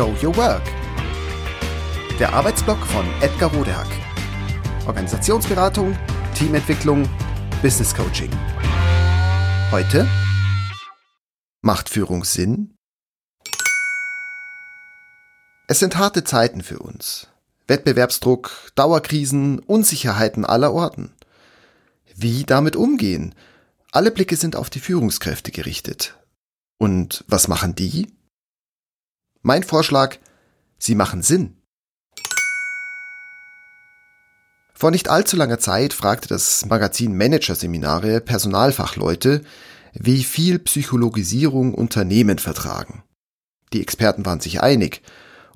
Show Your Work. Der Arbeitsblock von Edgar Rodehack. Organisationsberatung, Teamentwicklung, Business Coaching. Heute Macht Führung Sinn? Es sind harte Zeiten für uns. Wettbewerbsdruck, Dauerkrisen, Unsicherheiten aller Orten. Wie damit umgehen? Alle Blicke sind auf die Führungskräfte gerichtet. Und was machen die? Mein Vorschlag, sie machen Sinn. Vor nicht allzu langer Zeit fragte das Magazin Managerseminare Personalfachleute, wie viel Psychologisierung Unternehmen vertragen. Die Experten waren sich einig.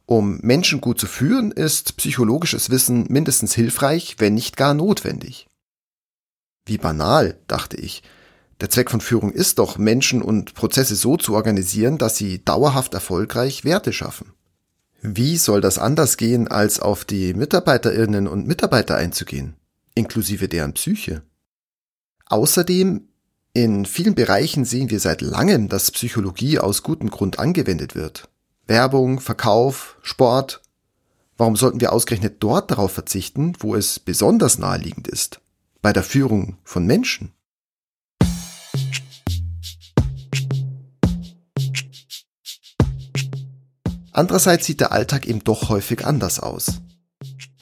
Um Menschen gut zu führen, ist psychologisches Wissen mindestens hilfreich, wenn nicht gar notwendig. Wie banal, dachte ich. Der Zweck von Führung ist doch, Menschen und Prozesse so zu organisieren, dass sie dauerhaft erfolgreich Werte schaffen. Wie soll das anders gehen, als auf die Mitarbeiterinnen und Mitarbeiter einzugehen, inklusive deren Psyche? Außerdem, in vielen Bereichen sehen wir seit langem, dass Psychologie aus gutem Grund angewendet wird. Werbung, Verkauf, Sport. Warum sollten wir ausgerechnet dort darauf verzichten, wo es besonders naheliegend ist? Bei der Führung von Menschen. Andererseits sieht der Alltag eben doch häufig anders aus.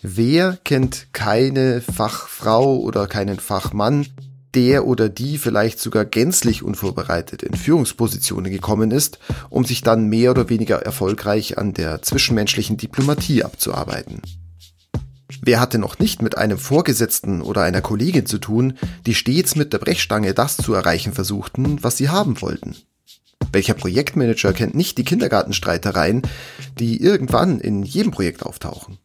Wer kennt keine Fachfrau oder keinen Fachmann, der oder die vielleicht sogar gänzlich unvorbereitet in Führungspositionen gekommen ist, um sich dann mehr oder weniger erfolgreich an der zwischenmenschlichen Diplomatie abzuarbeiten? Wer hatte noch nicht mit einem Vorgesetzten oder einer Kollegin zu tun, die stets mit der Brechstange das zu erreichen versuchten, was sie haben wollten? Welcher Projektmanager kennt nicht die Kindergartenstreitereien, die irgendwann in jedem Projekt auftauchen?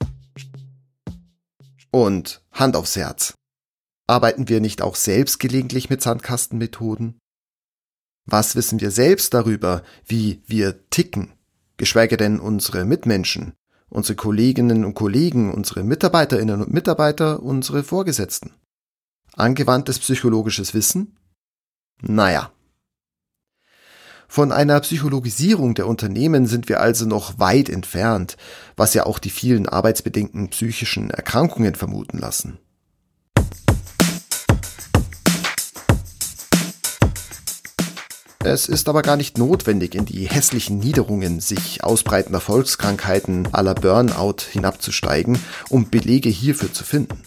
Und Hand aufs Herz. Arbeiten wir nicht auch selbst gelegentlich mit Sandkastenmethoden? Was wissen wir selbst darüber, wie wir ticken, geschweige denn unsere Mitmenschen, unsere Kolleginnen und Kollegen, unsere Mitarbeiterinnen und Mitarbeiter, unsere Vorgesetzten? Angewandtes psychologisches Wissen? Naja, von einer Psychologisierung der Unternehmen sind wir also noch weit entfernt, was ja auch die vielen arbeitsbedingten psychischen Erkrankungen vermuten lassen. Es ist aber gar nicht notwendig, in die hässlichen Niederungen sich ausbreitender Volkskrankheiten aller Burnout hinabzusteigen, um Belege hierfür zu finden.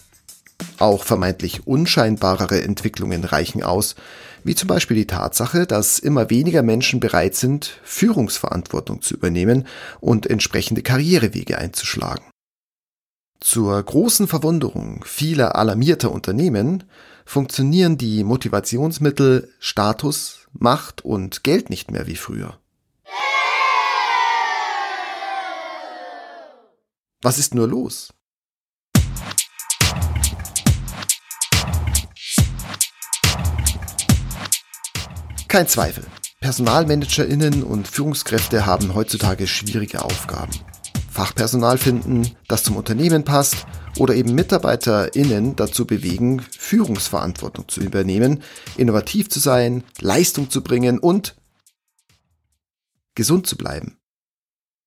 Auch vermeintlich unscheinbarere Entwicklungen reichen aus, wie zum Beispiel die Tatsache, dass immer weniger Menschen bereit sind, Führungsverantwortung zu übernehmen und entsprechende Karrierewege einzuschlagen. Zur großen Verwunderung vieler alarmierter Unternehmen funktionieren die Motivationsmittel Status, Macht und Geld nicht mehr wie früher. Was ist nur los? Kein Zweifel. PersonalmanagerInnen und Führungskräfte haben heutzutage schwierige Aufgaben. Fachpersonal finden, das zum Unternehmen passt oder eben MitarbeiterInnen dazu bewegen, Führungsverantwortung zu übernehmen, innovativ zu sein, Leistung zu bringen und gesund zu bleiben.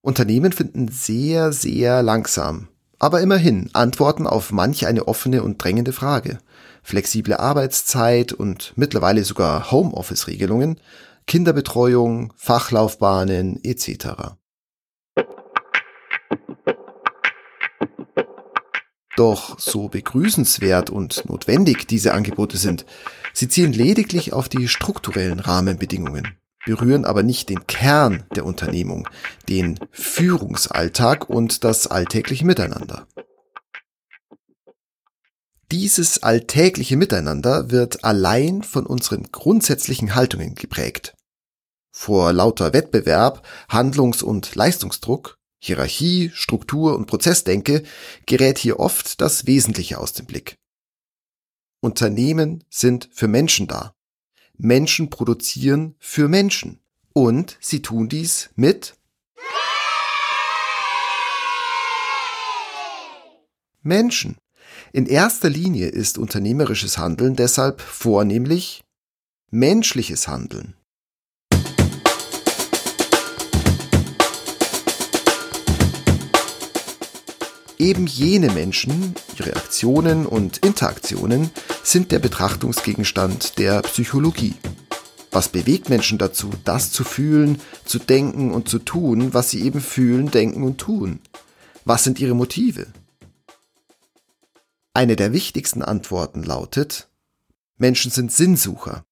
Unternehmen finden sehr, sehr langsam, aber immerhin Antworten auf manch eine offene und drängende Frage flexible Arbeitszeit und mittlerweile sogar Homeoffice-Regelungen, Kinderbetreuung, Fachlaufbahnen etc. Doch so begrüßenswert und notwendig diese Angebote sind, sie zielen lediglich auf die strukturellen Rahmenbedingungen, berühren aber nicht den Kern der Unternehmung, den Führungsalltag und das alltägliche Miteinander. Dieses alltägliche Miteinander wird allein von unseren grundsätzlichen Haltungen geprägt. Vor lauter Wettbewerb, Handlungs- und Leistungsdruck, Hierarchie, Struktur und Prozessdenke gerät hier oft das Wesentliche aus dem Blick. Unternehmen sind für Menschen da. Menschen produzieren für Menschen. Und sie tun dies mit Menschen. In erster Linie ist unternehmerisches Handeln deshalb vornehmlich menschliches Handeln. Eben jene Menschen, ihre Aktionen und Interaktionen sind der Betrachtungsgegenstand der Psychologie. Was bewegt Menschen dazu, das zu fühlen, zu denken und zu tun, was sie eben fühlen, denken und tun? Was sind ihre Motive? Eine der wichtigsten Antworten lautet, Menschen sind Sinnsucher.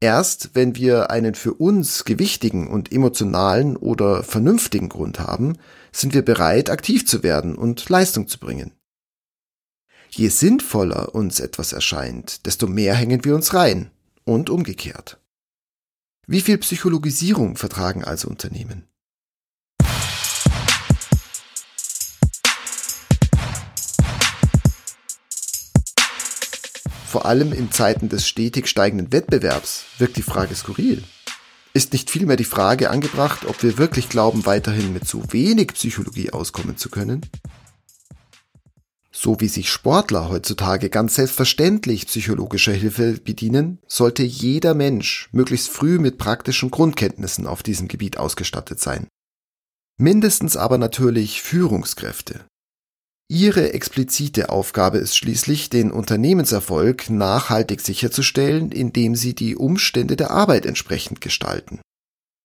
Erst wenn wir einen für uns gewichtigen und emotionalen oder vernünftigen Grund haben, sind wir bereit, aktiv zu werden und Leistung zu bringen. Je sinnvoller uns etwas erscheint, desto mehr hängen wir uns rein und umgekehrt. Wie viel Psychologisierung vertragen also Unternehmen? Vor allem in Zeiten des stetig steigenden Wettbewerbs wirkt die Frage skurril. Ist nicht vielmehr die Frage angebracht, ob wir wirklich glauben, weiterhin mit zu wenig Psychologie auskommen zu können? So wie sich Sportler heutzutage ganz selbstverständlich psychologischer Hilfe bedienen, sollte jeder Mensch möglichst früh mit praktischen Grundkenntnissen auf diesem Gebiet ausgestattet sein. Mindestens aber natürlich Führungskräfte. Ihre explizite Aufgabe ist schließlich, den Unternehmenserfolg nachhaltig sicherzustellen, indem sie die Umstände der Arbeit entsprechend gestalten.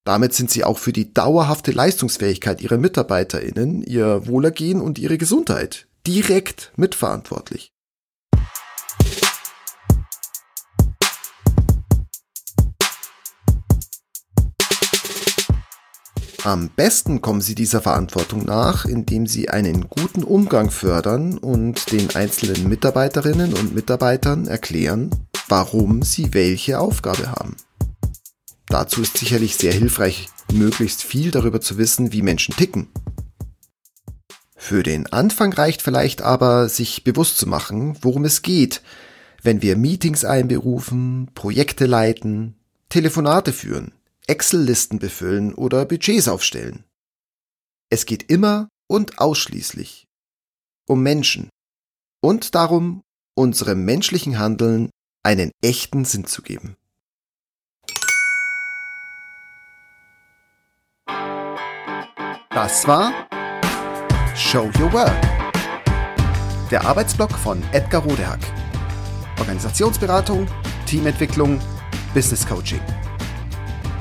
Damit sind sie auch für die dauerhafte Leistungsfähigkeit ihrer Mitarbeiterinnen, ihr Wohlergehen und ihre Gesundheit direkt mitverantwortlich. Am besten kommen sie dieser Verantwortung nach, indem sie einen guten Umgang fördern und den einzelnen Mitarbeiterinnen und Mitarbeitern erklären, warum sie welche Aufgabe haben. Dazu ist sicherlich sehr hilfreich, möglichst viel darüber zu wissen, wie Menschen ticken für den Anfang reicht vielleicht aber, sich bewusst zu machen, worum es geht, wenn wir Meetings einberufen, Projekte leiten, Telefonate führen, Excel-Listen befüllen oder Budgets aufstellen. Es geht immer und ausschließlich um Menschen und darum, unserem menschlichen Handeln einen echten Sinn zu geben. Das war Show Your Work. Der Arbeitsblock von Edgar Rodehack. Organisationsberatung, Teamentwicklung, Business Coaching.